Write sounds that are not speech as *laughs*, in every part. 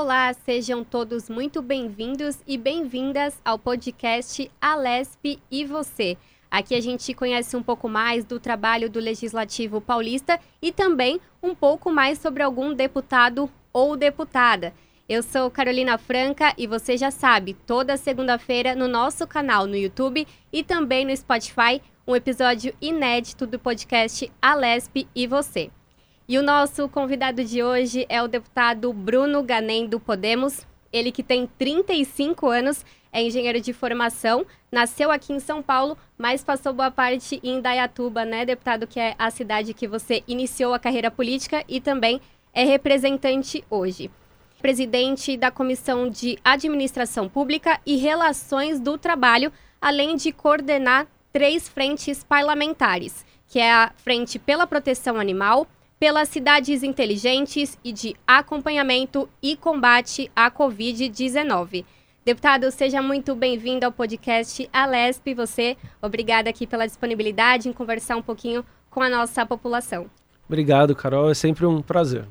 Olá, sejam todos muito bem-vindos e bem-vindas ao podcast Alesp e Você. Aqui a gente conhece um pouco mais do trabalho do Legislativo Paulista e também um pouco mais sobre algum deputado ou deputada. Eu sou Carolina Franca e você já sabe, toda segunda-feira no nosso canal no YouTube e também no Spotify, um episódio inédito do podcast Alesp e Você. E o nosso convidado de hoje é o deputado Bruno Ganem do Podemos, ele que tem 35 anos, é engenheiro de formação, nasceu aqui em São Paulo, mas passou boa parte em Dayatuba, né, deputado, que é a cidade que você iniciou a carreira política e também é representante hoje. Presidente da Comissão de Administração Pública e Relações do Trabalho, além de coordenar três frentes parlamentares, que é a Frente pela Proteção Animal, pelas cidades inteligentes e de acompanhamento e combate à Covid-19. Deputado, seja muito bem-vindo ao podcast Alesp. Você, obrigada aqui pela disponibilidade em conversar um pouquinho com a nossa população. Obrigado, Carol. É sempre um prazer.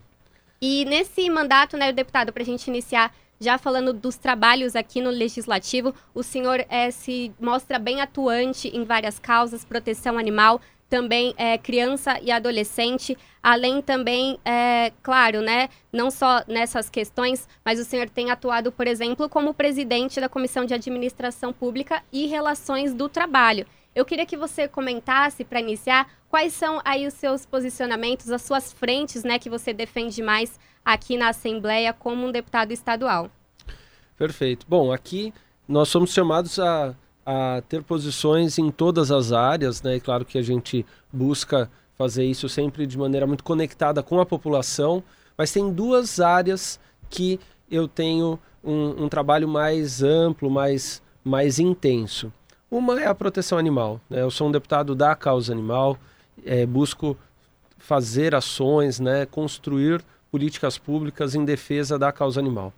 E nesse mandato, né, deputado, para a gente iniciar já falando dos trabalhos aqui no Legislativo, o senhor é, se mostra bem atuante em várias causas, proteção animal, também é, criança e adolescente, além também, é, claro, né, não só nessas questões, mas o senhor tem atuado, por exemplo, como presidente da Comissão de Administração Pública e Relações do Trabalho. Eu queria que você comentasse, para iniciar, quais são aí os seus posicionamentos, as suas frentes, né, que você defende mais aqui na Assembleia como um deputado estadual. Perfeito. Bom, aqui nós somos chamados a a ter posições em todas as áreas, né? E claro que a gente busca fazer isso sempre de maneira muito conectada com a população, mas tem duas áreas que eu tenho um, um trabalho mais amplo, mais, mais intenso. Uma é a proteção animal. Né? Eu sou um deputado da causa animal, é, busco fazer ações, né, construir políticas públicas em defesa da causa animal.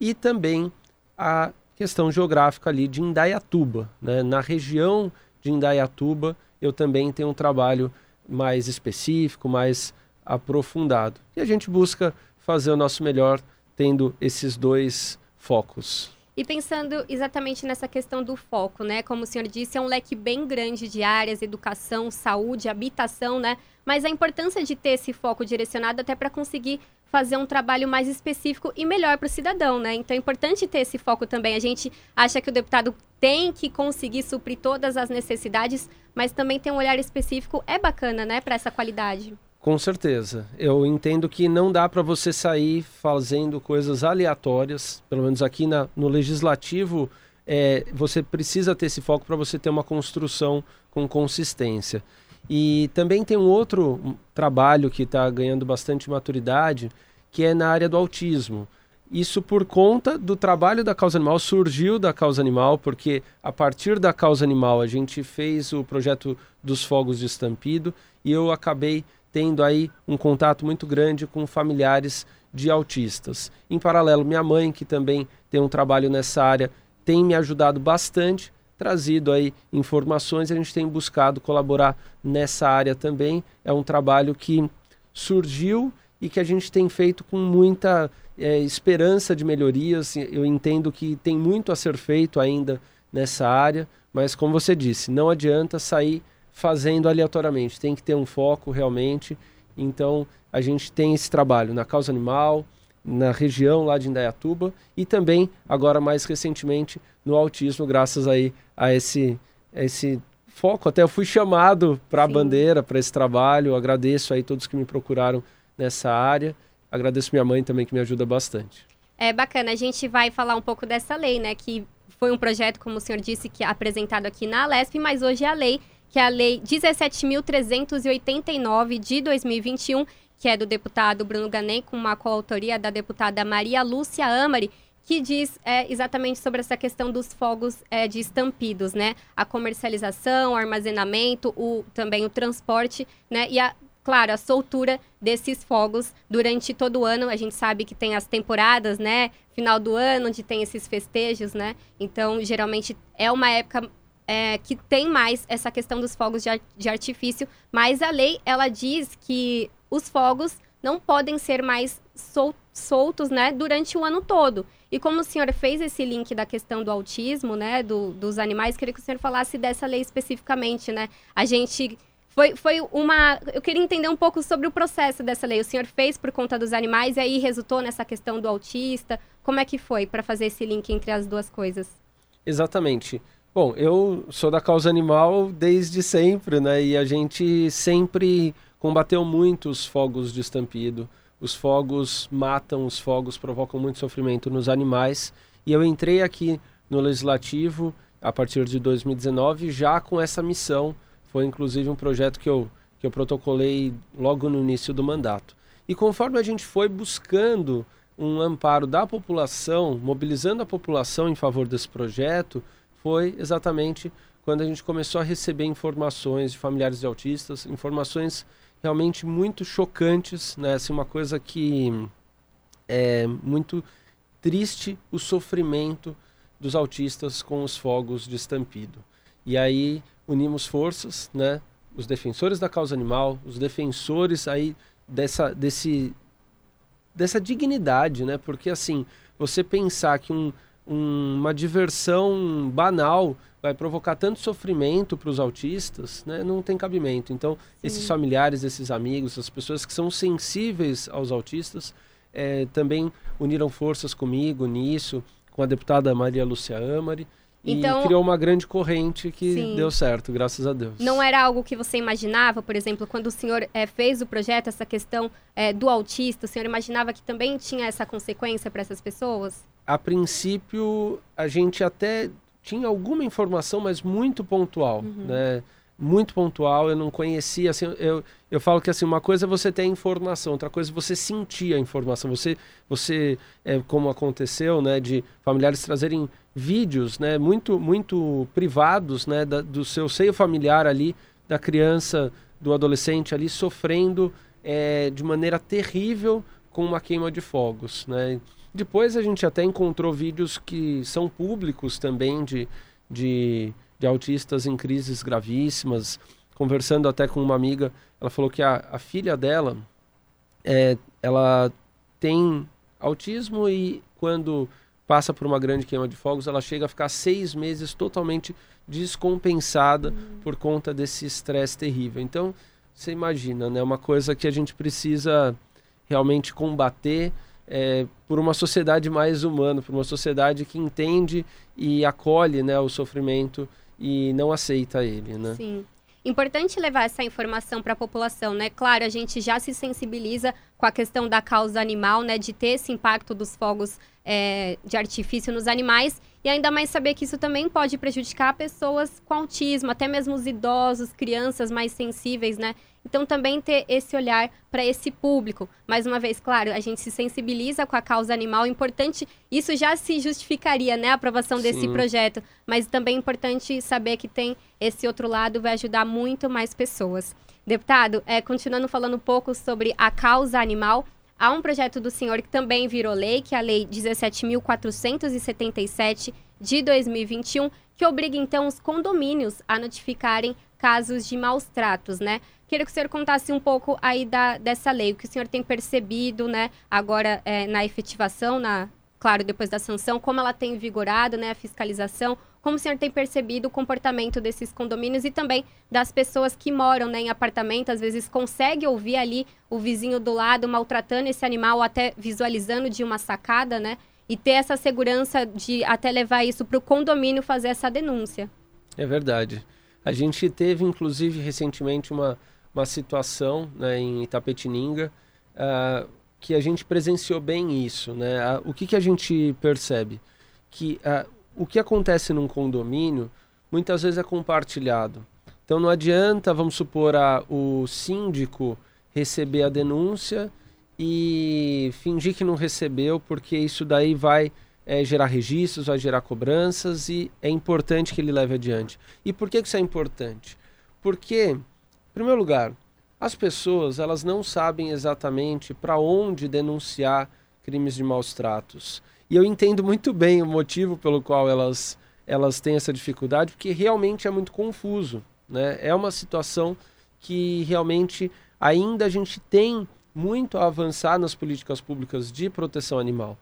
E também a questão geográfica ali de Indaiatuba. Né? Na região de Indaiatuba, eu também tenho um trabalho mais específico, mais aprofundado. E a gente busca fazer o nosso melhor tendo esses dois focos. E pensando exatamente nessa questão do foco, né? Como o senhor disse, é um leque bem grande de áreas, educação, saúde, habitação, né? Mas a importância de ter esse foco direcionado até para conseguir fazer um trabalho mais específico e melhor para o cidadão, né? Então é importante ter esse foco também. A gente acha que o deputado tem que conseguir suprir todas as necessidades, mas também ter um olhar específico é bacana, né, para essa qualidade. Com certeza. Eu entendo que não dá para você sair fazendo coisas aleatórias, pelo menos aqui na, no legislativo, é, você precisa ter esse foco para você ter uma construção com consistência. E também tem um outro trabalho que está ganhando bastante maturidade, que é na área do autismo. Isso por conta do trabalho da causa animal, surgiu da causa animal, porque a partir da causa animal a gente fez o projeto dos fogos de estampido e eu acabei tendo aí um contato muito grande com familiares de autistas. Em paralelo, minha mãe, que também tem um trabalho nessa área, tem me ajudado bastante trazido aí informações, a gente tem buscado colaborar nessa área também. É um trabalho que surgiu e que a gente tem feito com muita é, esperança de melhorias. Eu entendo que tem muito a ser feito ainda nessa área, mas como você disse, não adianta sair fazendo aleatoriamente, tem que ter um foco realmente. Então a gente tem esse trabalho na causa animal, na região lá de Indaiatuba e também agora mais recentemente no autismo, graças aí a esse, a esse foco. Até eu fui chamado para a bandeira, para esse trabalho. agradeço aí todos que me procuraram nessa área. Agradeço minha mãe também que me ajuda bastante. É bacana, a gente vai falar um pouco dessa lei, né, que foi um projeto, como o senhor disse, que é apresentado aqui na Alesp, mas hoje é a lei, que é a lei 17.389 de 2021, que é do deputado Bruno Ganem, com uma coautoria da deputada Maria Lúcia Amari, que diz é, exatamente sobre essa questão dos fogos é, de estampidos, né? A comercialização, o armazenamento, o, também o transporte, né? E a, claro, a soltura desses fogos durante todo o ano. A gente sabe que tem as temporadas, né? Final do ano, onde tem esses festejos, né? Então, geralmente é uma época é, que tem mais essa questão dos fogos de, de artifício, mas a lei ela diz que os fogos não podem ser mais sol, soltos, né, durante o ano todo. E como o senhor fez esse link da questão do autismo, né, do, dos animais, queria que o senhor falasse dessa lei especificamente, né? A gente foi, foi uma. Eu queria entender um pouco sobre o processo dessa lei. O senhor fez por conta dos animais e aí resultou nessa questão do autista. Como é que foi para fazer esse link entre as duas coisas? Exatamente. Bom, eu sou da causa animal desde sempre, né? E a gente sempre combateu muito os fogos de estampido. Os fogos matam, os fogos provocam muito sofrimento nos animais. E eu entrei aqui no Legislativo a partir de 2019 já com essa missão. Foi inclusive um projeto que eu, que eu protocolei logo no início do mandato. E conforme a gente foi buscando um amparo da população, mobilizando a população em favor desse projeto, foi exatamente quando a gente começou a receber informações de familiares de autistas, informações realmente muito chocantes, né? Assim, uma coisa que é muito triste o sofrimento dos autistas com os fogos de estampido. E aí unimos forças, né? Os defensores da causa animal, os defensores aí dessa desse dessa dignidade, né? Porque assim, você pensar que um um, uma diversão banal vai provocar tanto sofrimento para os autistas, né, não tem cabimento. Então, Sim. esses familiares, esses amigos, as pessoas que são sensíveis aos autistas, é, também uniram forças comigo nisso, com a deputada Maria Lúcia Amari. Então, e criou uma grande corrente que sim. deu certo, graças a Deus. Não era algo que você imaginava, por exemplo, quando o senhor é, fez o projeto, essa questão é, do autista, o senhor imaginava que também tinha essa consequência para essas pessoas? a princípio, a gente até tinha alguma informação, mas muito pontual, uhum. né? Muito pontual, eu não conhecia, assim, eu, eu falo que assim, uma coisa é você ter informação, outra coisa é você sentir a informação, você, você é, como aconteceu, né, de familiares trazerem vídeos, né, muito, muito privados, né, da, do seu seio familiar ali, da criança, do adolescente ali sofrendo é, de maneira terrível com uma queima de fogos, né? Depois a gente até encontrou vídeos que são públicos também de, de, de autistas em crises gravíssimas. Conversando até com uma amiga, ela falou que a, a filha dela, é, ela tem autismo e quando passa por uma grande queima de fogos, ela chega a ficar seis meses totalmente descompensada uhum. por conta desse estresse terrível. Então, você imagina, né? Uma coisa que a gente precisa realmente combater é, por uma sociedade mais humana, por uma sociedade que entende e acolhe né, o sofrimento e não aceita ele. Né? Sim. Importante levar essa informação para a população, né? Claro, a gente já se sensibiliza com a questão da causa animal, né? De ter esse impacto dos fogos é, de artifício nos animais e ainda mais saber que isso também pode prejudicar pessoas com autismo, até mesmo os idosos, crianças mais sensíveis, né? Então, também ter esse olhar para esse público. Mais uma vez, claro, a gente se sensibiliza com a causa animal. Importante, isso já se justificaria, né, a aprovação desse Sim. projeto. Mas também é importante saber que tem esse outro lado, vai ajudar muito mais pessoas. Deputado, é, continuando falando um pouco sobre a causa animal, há um projeto do senhor que também virou lei, que é a Lei 17.477 de 2021, que obriga então os condomínios a notificarem casos de maus tratos, né? Queria que o senhor contasse um pouco aí da, dessa lei, o que o senhor tem percebido, né, agora é, na efetivação, na, claro, depois da sanção, como ela tem vigorado, né, a fiscalização, como o senhor tem percebido o comportamento desses condomínios e também das pessoas que moram né, em apartamento, às vezes consegue ouvir ali o vizinho do lado maltratando esse animal, ou até visualizando de uma sacada, né? E ter essa segurança de até levar isso para o condomínio fazer essa denúncia. É verdade. A gente teve, inclusive, recentemente uma uma situação né, em Itapetininga uh, que a gente presenciou bem isso. Né? O que, que a gente percebe? Que uh, o que acontece num condomínio muitas vezes é compartilhado. Então não adianta, vamos supor, a, o síndico receber a denúncia e fingir que não recebeu, porque isso daí vai é, gerar registros, vai gerar cobranças e é importante que ele leve adiante. E por que, isso é importante? Porque em primeiro lugar, as pessoas elas não sabem exatamente para onde denunciar crimes de maus tratos. E eu entendo muito bem o motivo pelo qual elas, elas têm essa dificuldade, porque realmente é muito confuso. Né? É uma situação que realmente ainda a gente tem muito a avançar nas políticas públicas de proteção animal.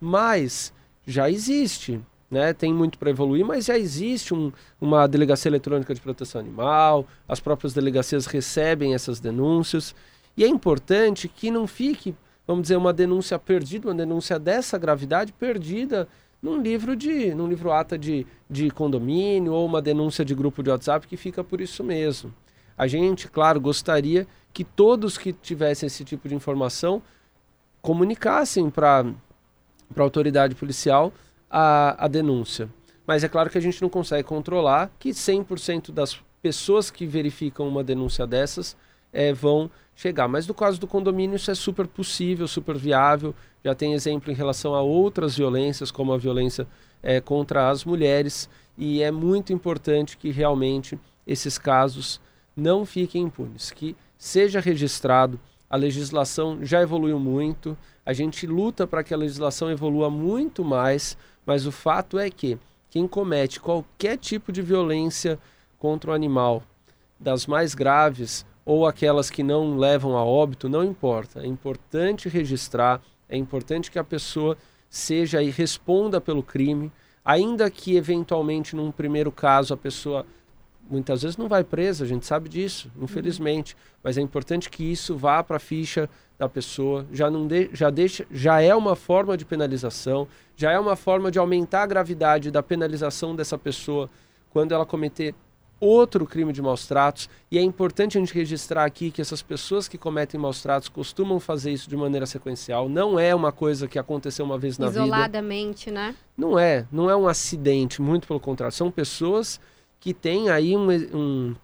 Mas já existe, né? Tem muito para evoluir, mas já existe um, uma delegacia eletrônica de proteção animal, as próprias delegacias recebem essas denúncias. E é importante que não fique, vamos dizer, uma denúncia perdida, uma denúncia dessa gravidade perdida num livro de, num livro ata de, de condomínio ou uma denúncia de grupo de WhatsApp que fica por isso mesmo. A gente, claro, gostaria que todos que tivessem esse tipo de informação comunicassem para a autoridade policial a, a denúncia. Mas é claro que a gente não consegue controlar que 100% das pessoas que verificam uma denúncia dessas é, vão chegar. Mas no caso do condomínio, isso é super possível, super viável. Já tem exemplo em relação a outras violências, como a violência é, contra as mulheres. E é muito importante que realmente esses casos não fiquem impunes, que seja registrado. A legislação já evoluiu muito, a gente luta para que a legislação evolua muito mais, mas o fato é que quem comete qualquer tipo de violência contra o animal, das mais graves ou aquelas que não levam a óbito, não importa. É importante registrar, é importante que a pessoa seja e responda pelo crime, ainda que eventualmente num primeiro caso a pessoa muitas vezes não vai presa, a gente sabe disso, infelizmente. Uhum. Mas é importante que isso vá para a ficha da pessoa, já não de, já deixa, já é uma forma de penalização, já é uma forma de aumentar a gravidade da penalização dessa pessoa quando ela cometer outro crime de maus tratos. E é importante a gente registrar aqui que essas pessoas que cometem maus tratos costumam fazer isso de maneira sequencial. Não é uma coisa que aconteceu uma vez na Isoladamente, vida. Isoladamente, né? Não é. Não é um acidente, muito pelo contrário. São pessoas que têm aí um, um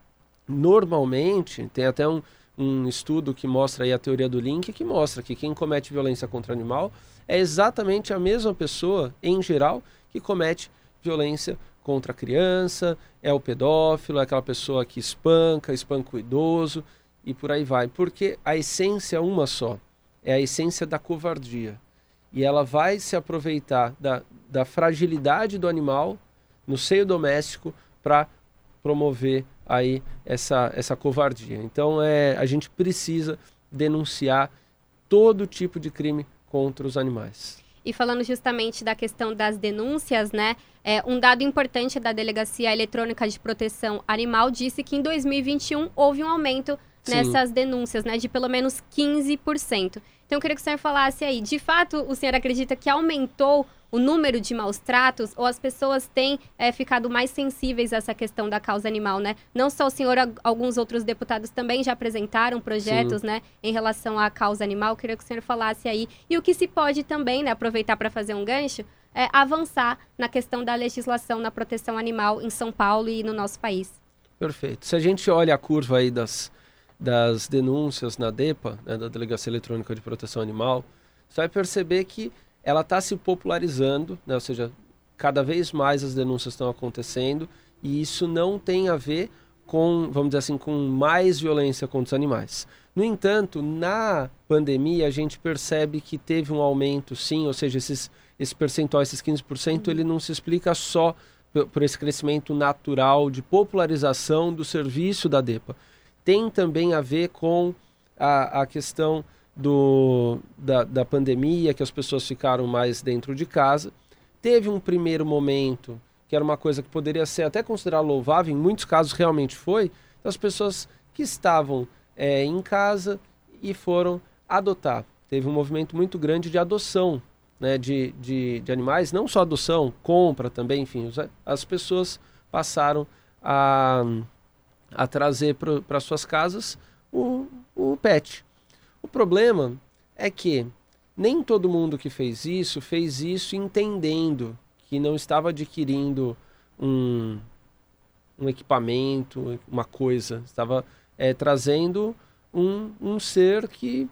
normalmente, tem até um, um estudo que mostra aí a teoria do link, que mostra que quem comete violência contra animal é exatamente a mesma pessoa, em geral, que comete violência contra a criança, é o pedófilo, é aquela pessoa que espanca, espanca o idoso e por aí vai. Porque a essência é uma só, é a essência da covardia. E ela vai se aproveitar da, da fragilidade do animal no seio doméstico para promover aí essa, essa covardia. Então é, a gente precisa denunciar todo tipo de crime contra os animais. E falando justamente da questão das denúncias, né? É, um dado importante da Delegacia Eletrônica de Proteção Animal disse que em 2021 houve um aumento Sim. nessas denúncias, né? De pelo menos 15%. Então eu queria que o senhor falasse aí, de fato, o senhor acredita que aumentou o número de maus tratos ou as pessoas têm é, ficado mais sensíveis a essa questão da causa animal, né? Não só o senhor, alguns outros deputados também já apresentaram projetos, Sim. né, em relação à causa animal. Queria que o senhor falasse aí. E o que se pode também, né, aproveitar para fazer um gancho, é avançar na questão da legislação na proteção animal em São Paulo e no nosso país. Perfeito. Se a gente olha a curva aí das, das denúncias na DEPA, né, da Delegacia Eletrônica de Proteção Animal, você vai perceber que ela está se popularizando, né? ou seja, cada vez mais as denúncias estão acontecendo e isso não tem a ver com, vamos dizer assim, com mais violência contra os animais. No entanto, na pandemia a gente percebe que teve um aumento, sim, ou seja, esses, esse percentual, esses 15%, ele não se explica só por esse crescimento natural de popularização do serviço da DEPA. Tem também a ver com a, a questão do, da, da pandemia, que as pessoas ficaram mais dentro de casa. Teve um primeiro momento que era uma coisa que poderia ser até considerada louvável, em muitos casos realmente foi, das pessoas que estavam é, em casa e foram adotar. Teve um movimento muito grande de adoção né, de, de, de animais, não só adoção, compra também, enfim, as pessoas passaram a, a trazer para suas casas o, o pet. O problema é que nem todo mundo que fez isso fez isso entendendo que não estava adquirindo um, um equipamento, uma coisa, estava é, trazendo um, um ser que,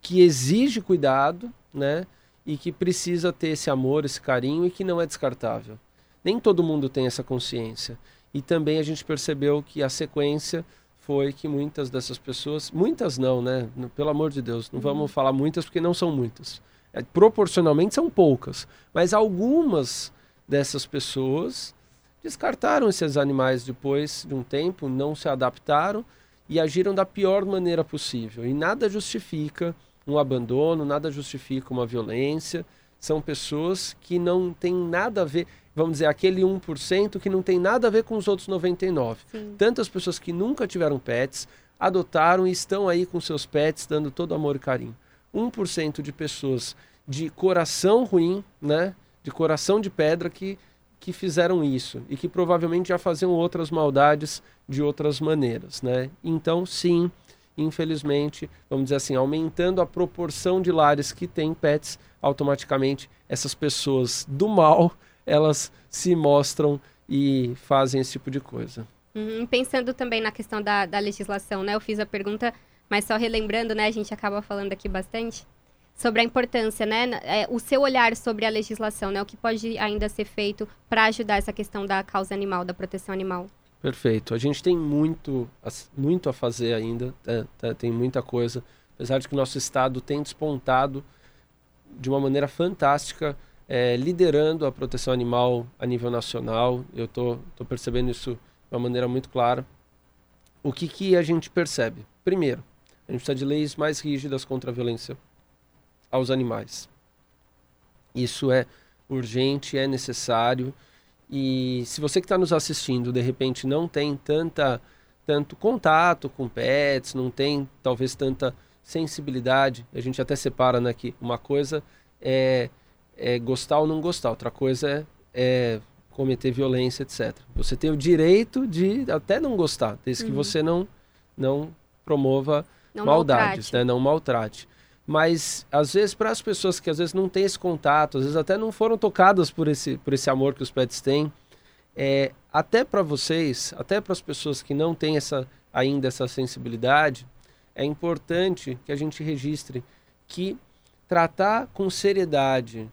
que exige cuidado, né? E que precisa ter esse amor, esse carinho e que não é descartável. Nem todo mundo tem essa consciência. E também a gente percebeu que a sequência foi que muitas dessas pessoas, muitas não, né? Pelo amor de Deus, não uhum. vamos falar muitas porque não são muitas. É, proporcionalmente são poucas, mas algumas dessas pessoas descartaram esses animais depois de um tempo, não se adaptaram e agiram da pior maneira possível. E nada justifica um abandono, nada justifica uma violência. São pessoas que não têm nada a ver, vamos dizer, aquele 1% que não tem nada a ver com os outros 99%. Sim. Tantas pessoas que nunca tiveram pets, adotaram e estão aí com seus pets, dando todo amor e carinho. 1% de pessoas de coração ruim, né? De coração de pedra que, que fizeram isso e que provavelmente já faziam outras maldades de outras maneiras, né? Então, sim, infelizmente, vamos dizer assim, aumentando a proporção de lares que têm pets, automaticamente essas pessoas do mal, elas se mostram e fazem esse tipo de coisa. Uhum, pensando também na questão da, da legislação, né? Eu fiz a pergunta, mas só relembrando, né? A gente acaba falando aqui bastante sobre a importância, né? É, o seu olhar sobre a legislação, né? O que pode ainda ser feito para ajudar essa questão da causa animal, da proteção animal. Perfeito. A gente tem muito, muito a fazer ainda, é, é, tem muita coisa. Apesar de que o nosso estado tem despontado de uma maneira fantástica, é, liderando a proteção animal a nível nacional. Eu estou percebendo isso de uma maneira muito clara. O que, que a gente percebe? Primeiro, a gente precisa de leis mais rígidas contra a violência aos animais. Isso é urgente, é necessário e se você que está nos assistindo, de repente, não tem tanta, tanto contato com pets, não tem talvez tanta sensibilidade, a gente até separa né, que uma coisa é, é gostar ou não gostar, outra coisa é, é, cometer violência, etc. Você tem o direito de até não gostar, desde uhum. que você não, não promova não maldades, maltrate. Né, não maltrate mas às vezes para as pessoas que às vezes não têm esse contato, às vezes até não foram tocadas por esse, por esse amor que os pets têm, é, até para vocês, até para as pessoas que não têm essa, ainda essa sensibilidade, é importante que a gente registre que tratar com seriedade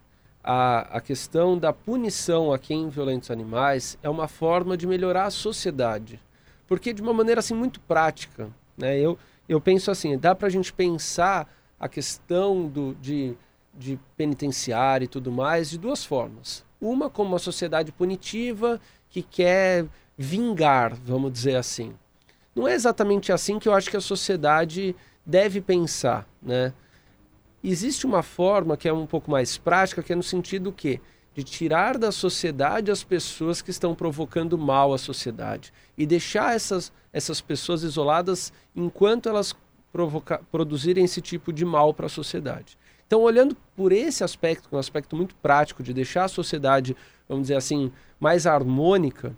a, a questão da punição a quem violenta os animais é uma forma de melhorar a sociedade. Porque de uma maneira assim muito prática, né? eu, eu penso assim, dá para a gente pensar a questão do, de, de penitenciário e tudo mais de duas formas. Uma como uma sociedade punitiva que quer vingar, vamos dizer assim. Não é exatamente assim que eu acho que a sociedade deve pensar, né? Existe uma forma que é um pouco mais prática, que é no sentido que de tirar da sociedade as pessoas que estão provocando mal à sociedade e deixar essas, essas pessoas isoladas enquanto elas provocar, produzirem esse tipo de mal para a sociedade. Então, olhando por esse aspecto, um aspecto muito prático de deixar a sociedade, vamos dizer assim, mais harmônica,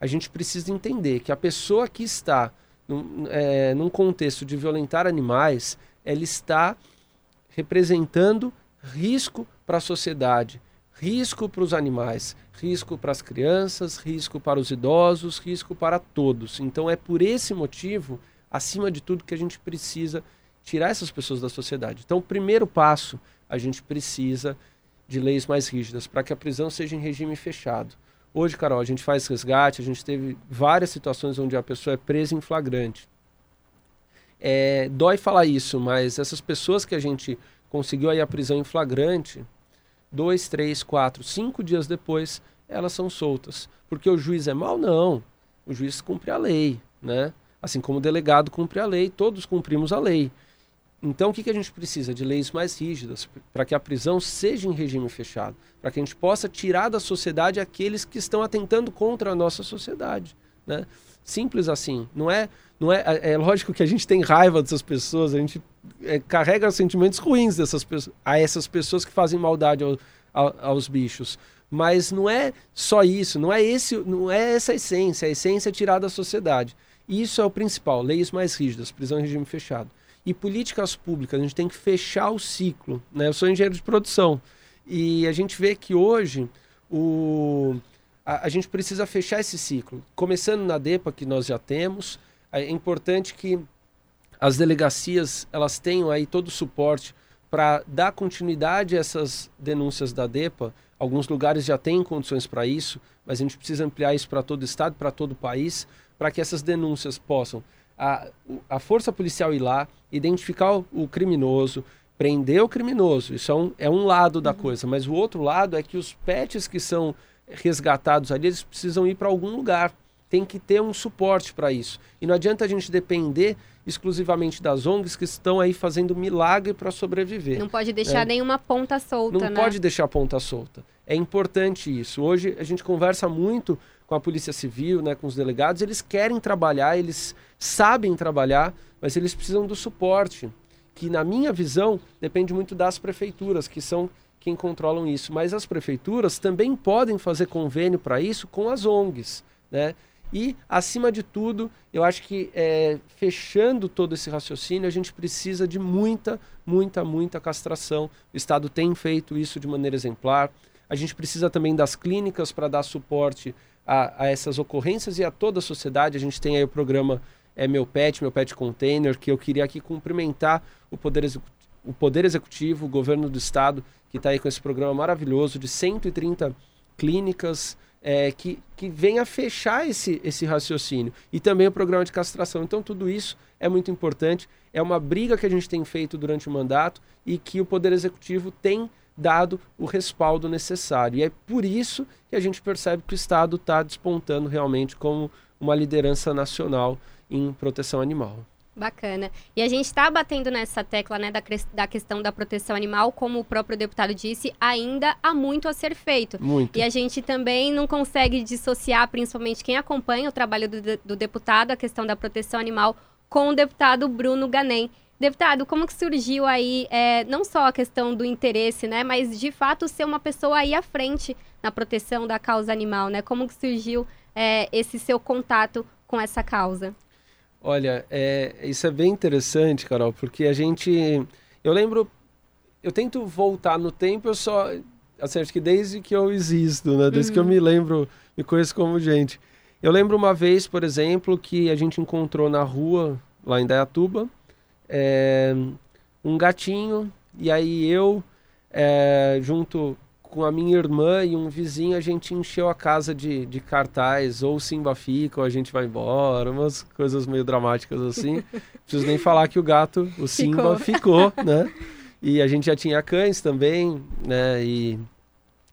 a gente precisa entender que a pessoa que está num, é, num contexto de violentar animais, ela está representando risco para a sociedade, risco para os animais, risco para as crianças, risco para os idosos, risco para todos. Então, é por esse motivo acima de tudo, que a gente precisa tirar essas pessoas da sociedade. Então, o primeiro passo, a gente precisa de leis mais rígidas para que a prisão seja em regime fechado. Hoje, Carol, a gente faz resgate, a gente teve várias situações onde a pessoa é presa em flagrante. É, dói falar isso, mas essas pessoas que a gente conseguiu aí a prisão em flagrante, dois, três, quatro, cinco dias depois, elas são soltas. Porque o juiz é mau? Não. O juiz cumpre a lei, né? Assim como o delegado cumpre a lei, todos cumprimos a lei. Então, o que, que a gente precisa? De leis mais rígidas, para que a prisão seja em regime fechado, para que a gente possa tirar da sociedade aqueles que estão atentando contra a nossa sociedade. Né? Simples assim. Não é, não é, é, é lógico que a gente tem raiva dessas pessoas, a gente é, carrega sentimentos ruins dessas a essas pessoas que fazem maldade ao, ao, aos bichos. Mas não é só isso, não é, esse, não é essa a essência. A essência é tirar da sociedade. Isso é o principal, leis mais rígidas, prisão em regime fechado. E políticas públicas, a gente tem que fechar o ciclo. Né? Eu sou engenheiro de produção e a gente vê que hoje o, a, a gente precisa fechar esse ciclo. Começando na DEPA, que nós já temos, é importante que as delegacias elas tenham aí todo o suporte para dar continuidade a essas denúncias da DEPA. Alguns lugares já têm condições para isso, mas a gente precisa ampliar isso para todo o estado, para todo o país, para que essas denúncias possam a, a força policial ir lá, identificar o, o criminoso, prender o criminoso. Isso é um, é um lado da uhum. coisa, mas o outro lado é que os pets que são resgatados ali, eles precisam ir para algum lugar. tem que ter um suporte para isso. E não adianta a gente depender exclusivamente das ONGs que estão aí fazendo milagre para sobreviver. Não pode deixar é. nenhuma ponta solta, Não né? pode deixar a ponta solta. É importante isso. Hoje a gente conversa muito com a Polícia Civil, né, com os delegados, eles querem trabalhar, eles sabem trabalhar, mas eles precisam do suporte, que na minha visão depende muito das prefeituras, que são quem controlam isso. Mas as prefeituras também podem fazer convênio para isso com as ONGs, né? E, acima de tudo, eu acho que é, fechando todo esse raciocínio, a gente precisa de muita, muita, muita castração. O Estado tem feito isso de maneira exemplar. A gente precisa também das clínicas para dar suporte a, a, essas ocorrências e a toda a sociedade. A gente tem aí o programa é, Meu Pet, Meu Pet Container, que eu queria aqui cumprimentar o Poder, o Poder Executivo, o governo do Estado, que está aí com esse programa maravilhoso de 130 clínicas é, que, que venha fechar esse, esse raciocínio. E também o programa de castração. Então, tudo isso é muito importante. É uma briga que a gente tem feito durante o mandato e que o Poder Executivo tem dado o respaldo necessário. E é por isso que a gente percebe que o Estado está despontando realmente como uma liderança nacional em proteção animal. Bacana. E a gente está batendo nessa tecla né, da, da questão da proteção animal, como o próprio deputado disse, ainda há muito a ser feito. Muito. E a gente também não consegue dissociar, principalmente quem acompanha o trabalho do, do deputado, a questão da proteção animal, com o deputado Bruno Ganem. Deputado, como que surgiu aí, é, não só a questão do interesse, né, mas de fato ser uma pessoa aí à frente na proteção da causa animal, né? Como que surgiu é, esse seu contato com essa causa? Olha, é, isso é bem interessante, Carol, porque a gente. Eu lembro. Eu tento voltar no tempo, eu só. Assim, acho que desde que eu existo, né? Desde uhum. que eu uhum. me lembro, me conheço como gente. Eu lembro uma vez, por exemplo, que a gente encontrou na rua, lá em Dayatuba, é, um gatinho, e aí eu, é, junto com a minha irmã e um vizinho, a gente encheu a casa de, de cartaz, ou o Simba fica, ou a gente vai embora, umas coisas meio dramáticas assim. *laughs* Preciso nem falar que o gato, o Simba, ficou, ficou né? E a gente já tinha cães também, né? E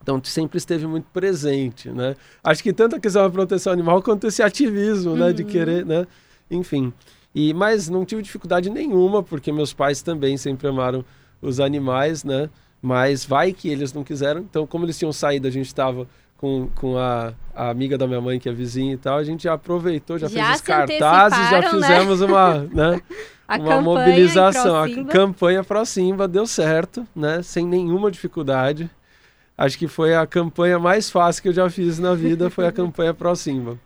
então sempre esteve muito presente, né? Acho que tanto a questão da proteção animal quanto esse ativismo, né? De uhum. querer, né? Enfim. E, mas não tive dificuldade nenhuma, porque meus pais também sempre amaram os animais, né? Mas vai que eles não quiseram. Então, como eles tinham saído, a gente estava com, com a, a, amiga da minha mãe, que é vizinha e tal, a gente já aproveitou, já, já fez os cartazes, já né? fizemos *laughs* né? uma, né, uma mobilização. A campanha Pro Simba deu certo, né? Sem nenhuma dificuldade. Acho que foi a campanha mais fácil que eu já fiz na vida, foi a *laughs* campanha Pro Simba.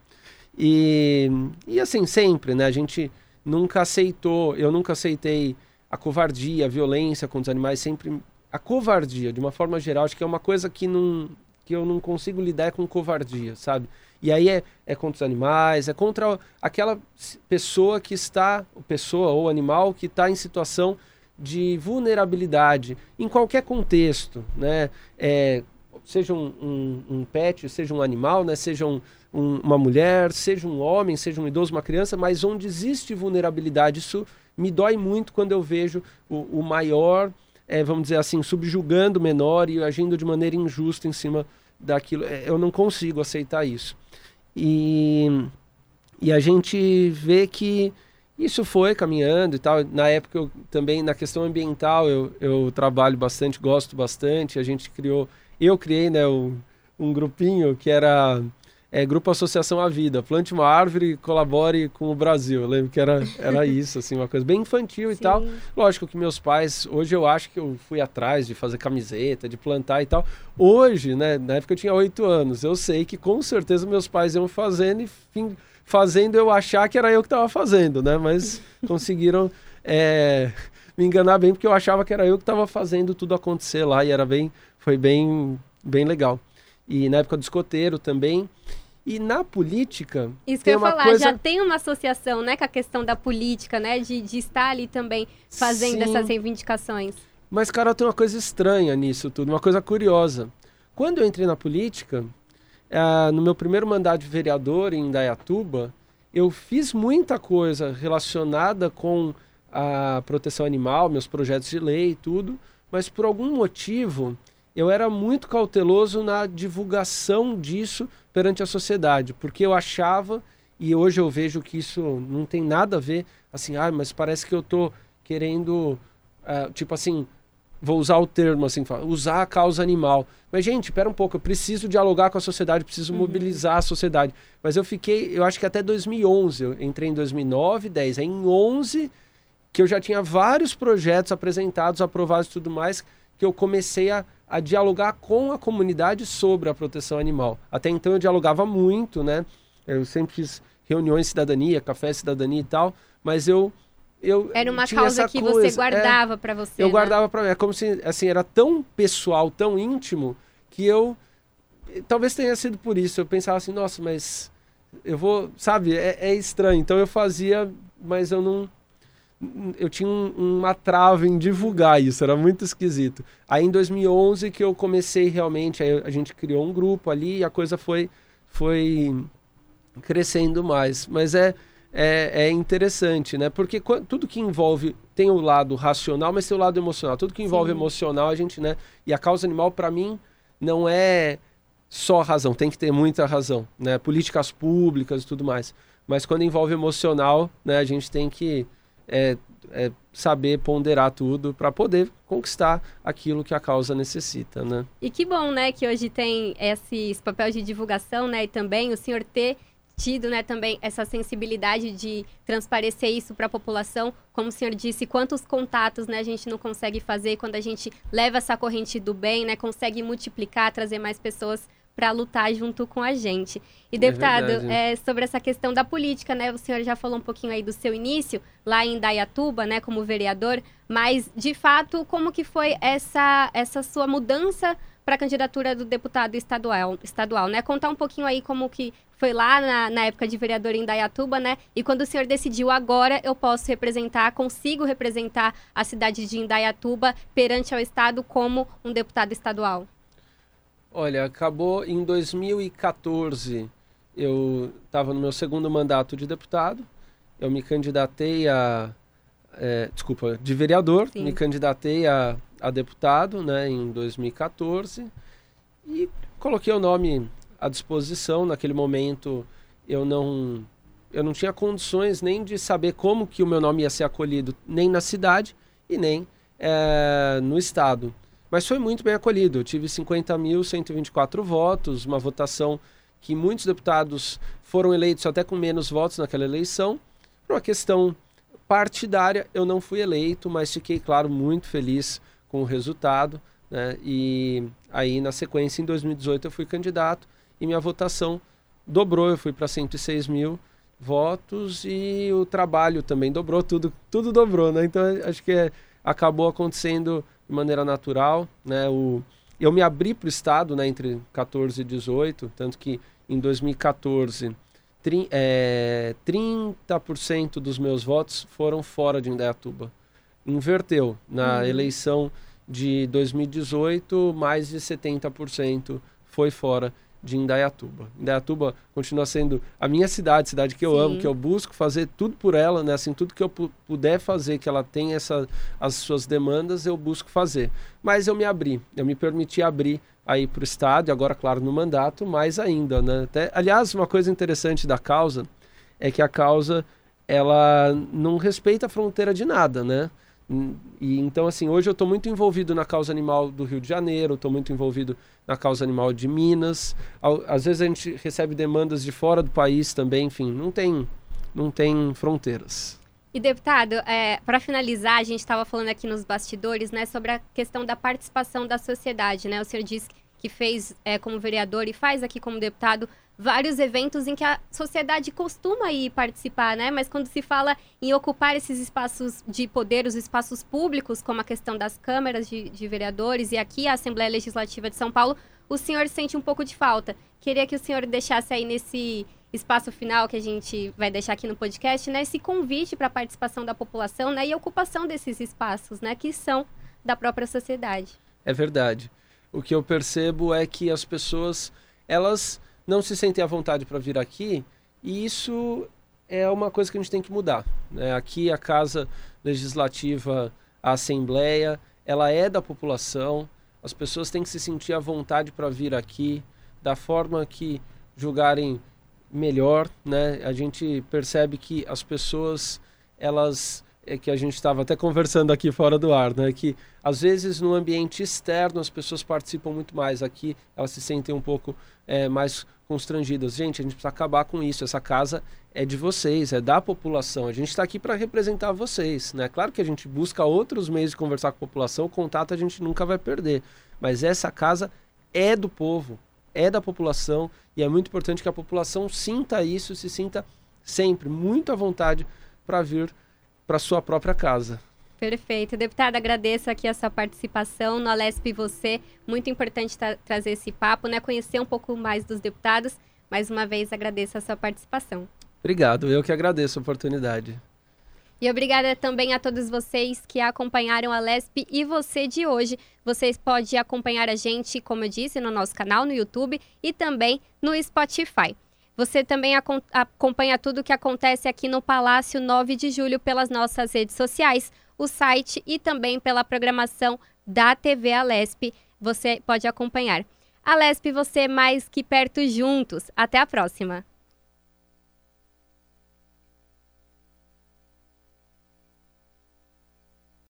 E, e assim, sempre, né? A gente nunca aceitou, eu nunca aceitei a covardia, a violência contra os animais, sempre a covardia, de uma forma geral, acho que é uma coisa que, não, que eu não consigo lidar com covardia, sabe? E aí é, é contra os animais, é contra aquela pessoa que está, pessoa ou animal que está em situação de vulnerabilidade em qualquer contexto, né? É, seja um, um, um, pet, seja um animal, né? seja um, uma mulher, seja um homem, seja um idoso, uma criança, mas onde existe vulnerabilidade, isso me dói muito quando eu vejo o, o maior é, vamos dizer assim, subjugando o menor e agindo de maneira injusta em cima daquilo. É, eu não consigo aceitar isso. E, e a gente vê que isso foi caminhando e tal. Na época, eu, também na questão ambiental, eu, eu trabalho bastante, gosto bastante. A gente criou, eu criei né, um, um grupinho que era é, Grupo Associação à Vida, plante uma árvore e colabore com o Brasil. Eu lembro que era, era *laughs* isso, assim, uma coisa bem infantil Sim. e tal. Lógico que meus pais, hoje eu acho que eu fui atrás de fazer camiseta, de plantar e tal. Hoje, né, na época eu tinha oito anos, eu sei que com certeza meus pais iam fazendo e fazendo eu achar que era eu que estava fazendo, né? Mas *laughs* conseguiram é, me enganar bem porque eu achava que era eu que estava fazendo tudo acontecer lá e era bem, foi bem, bem legal e na época do escoteiro também. E na política. Isso que eu ia falar, coisa... já tem uma associação né, com a questão da política, né? De, de estar ali também fazendo Sim. essas reivindicações. Mas, Carol, tem uma coisa estranha nisso tudo, uma coisa curiosa. Quando eu entrei na política, uh, no meu primeiro mandato de vereador em Indaiatuba, eu fiz muita coisa relacionada com a proteção animal, meus projetos de lei e tudo, mas por algum motivo eu era muito cauteloso na divulgação disso perante a sociedade, porque eu achava E hoje eu vejo que isso não tem nada a ver, assim, ah, mas parece que eu tô querendo, uh, tipo assim, vou usar o termo assim, usar a causa animal. Mas, gente, espera um pouco, eu preciso dialogar com a sociedade, preciso uhum. mobilizar a sociedade. Mas eu fiquei, eu acho que até 2011, eu entrei em 2009, 10, aí em 11 que eu já tinha vários projetos apresentados, aprovados e tudo mais, que eu comecei a, a dialogar com a comunidade sobre a proteção animal. Até então eu dialogava muito, né? Eu sempre fiz reuniões de cidadania, café de cidadania e tal, mas eu eu era uma causa que coisa. você guardava é, para você. Eu né? guardava para mim. É como se assim era tão pessoal, tão íntimo que eu talvez tenha sido por isso. Eu pensava assim, nossa, mas eu vou, sabe? É, é estranho. Então eu fazia, mas eu não eu tinha um, uma trava em divulgar isso, era muito esquisito. Aí em 2011 que eu comecei realmente, a gente criou um grupo ali e a coisa foi foi crescendo mais. Mas é, é, é interessante, né? Porque tudo que envolve tem o lado racional, mas tem o lado emocional. Tudo que envolve Sim. emocional, a gente, né? E a causa animal, para mim, não é só razão, tem que ter muita razão, né? Políticas públicas e tudo mais. Mas quando envolve emocional, né, a gente tem que é, é saber ponderar tudo para poder conquistar aquilo que a causa necessita, né? E que bom, né, que hoje tem esses papéis de divulgação, né, e também o senhor ter tido, né, também essa sensibilidade de transparecer isso para a população, como o senhor disse, quantos contatos, né, a gente não consegue fazer quando a gente leva essa corrente do bem, né, consegue multiplicar, trazer mais pessoas para lutar junto com a gente. E, é deputado, é, é, sobre essa questão da política, né? O senhor já falou um pouquinho aí do seu início, lá em Dayatuba, né, como vereador, mas, de fato, como que foi essa, essa sua mudança para a candidatura do deputado estadual, estadual, né? Contar um pouquinho aí como que foi lá na, na época de vereador em Dayatuba, né? E quando o senhor decidiu agora eu posso representar, consigo representar a cidade de Indaiatuba perante ao estado como um deputado estadual. Olha, acabou em 2014. Eu estava no meu segundo mandato de deputado. Eu me candidatei a. É, desculpa, de vereador. Sim. Me candidatei a, a deputado né, em 2014. E coloquei o nome à disposição. Naquele momento eu não, eu não tinha condições nem de saber como que o meu nome ia ser acolhido, nem na cidade e nem é, no estado. Mas foi muito bem acolhido. Eu tive 50.124 votos, uma votação que muitos deputados foram eleitos até com menos votos naquela eleição. Por uma questão partidária, eu não fui eleito, mas fiquei, claro, muito feliz com o resultado. Né? E aí, na sequência, em 2018, eu fui candidato e minha votação dobrou. Eu fui para 106 mil votos e o trabalho também dobrou, tudo, tudo dobrou, né? Então, acho que é, acabou acontecendo de maneira natural, né? O, eu me abri para o Estado né, entre 14 e 18, tanto que em 2014 tri, é, 30% dos meus votos foram fora de Indaiatuba. Inverteu. Na uhum. eleição de 2018, mais de 70% foi fora de Indaiatuba. Indaiatuba continua sendo a minha cidade, cidade que eu Sim. amo, que eu busco fazer tudo por ela, né? Assim, tudo que eu puder fazer, que ela tenha essa, as suas demandas, eu busco fazer. Mas eu me abri, eu me permiti abrir aí para o Estado, e agora, claro, no mandato, mais ainda, né? Até, aliás, uma coisa interessante da causa é que a causa, ela não respeita a fronteira de nada, né? E então assim, hoje eu estou muito envolvido na causa animal do Rio de Janeiro, estou muito envolvido na causa animal de Minas. Às vezes a gente recebe demandas de fora do país também, enfim, não tem não tem fronteiras. E deputado, é, para finalizar, a gente estava falando aqui nos bastidores, né, sobre a questão da participação da sociedade, né? O senhor disse que fez é, como vereador e faz aqui como deputado vários eventos em que a sociedade costuma ir participar, né? Mas quando se fala em ocupar esses espaços de poder, os espaços públicos, como a questão das câmaras de, de vereadores e aqui a Assembleia Legislativa de São Paulo, o senhor sente um pouco de falta. Queria que o senhor deixasse aí nesse espaço final que a gente vai deixar aqui no podcast, né, esse convite para a participação da população, né, e ocupação desses espaços, né, que são da própria sociedade. É verdade. O que eu percebo é que as pessoas, elas não se sentem à vontade para vir aqui e isso é uma coisa que a gente tem que mudar. Né? Aqui a Casa Legislativa, a Assembleia, ela é da população, as pessoas têm que se sentir à vontade para vir aqui, da forma que julgarem melhor, né? A gente percebe que as pessoas, elas é que a gente estava até conversando aqui fora do ar, né? Que às vezes no ambiente externo as pessoas participam muito mais. Aqui elas se sentem um pouco é, mais constrangidas. Gente, a gente precisa acabar com isso. Essa casa é de vocês, é da população. A gente está aqui para representar vocês, né? Claro que a gente busca outros meios de conversar com a população. O contato a gente nunca vai perder, mas essa casa é do povo, é da população e é muito importante que a população sinta isso, se sinta sempre muito à vontade para vir para sua própria casa. Perfeito. Deputada, agradeço aqui a sua participação no Alesp Você. Muito importante tra trazer esse papo, né? Conhecer um pouco mais dos deputados. Mais uma vez, agradeço a sua participação. Obrigado, eu que agradeço a oportunidade. E obrigada também a todos vocês que acompanharam a Lesp e você de hoje. Vocês podem acompanhar a gente, como eu disse, no nosso canal no YouTube e também no Spotify. Você também acompanha tudo o que acontece aqui no Palácio 9 de Julho pelas nossas redes sociais, o site e também pela programação da TV Alesp. Você pode acompanhar. Alesp, você mais que perto juntos. Até a próxima!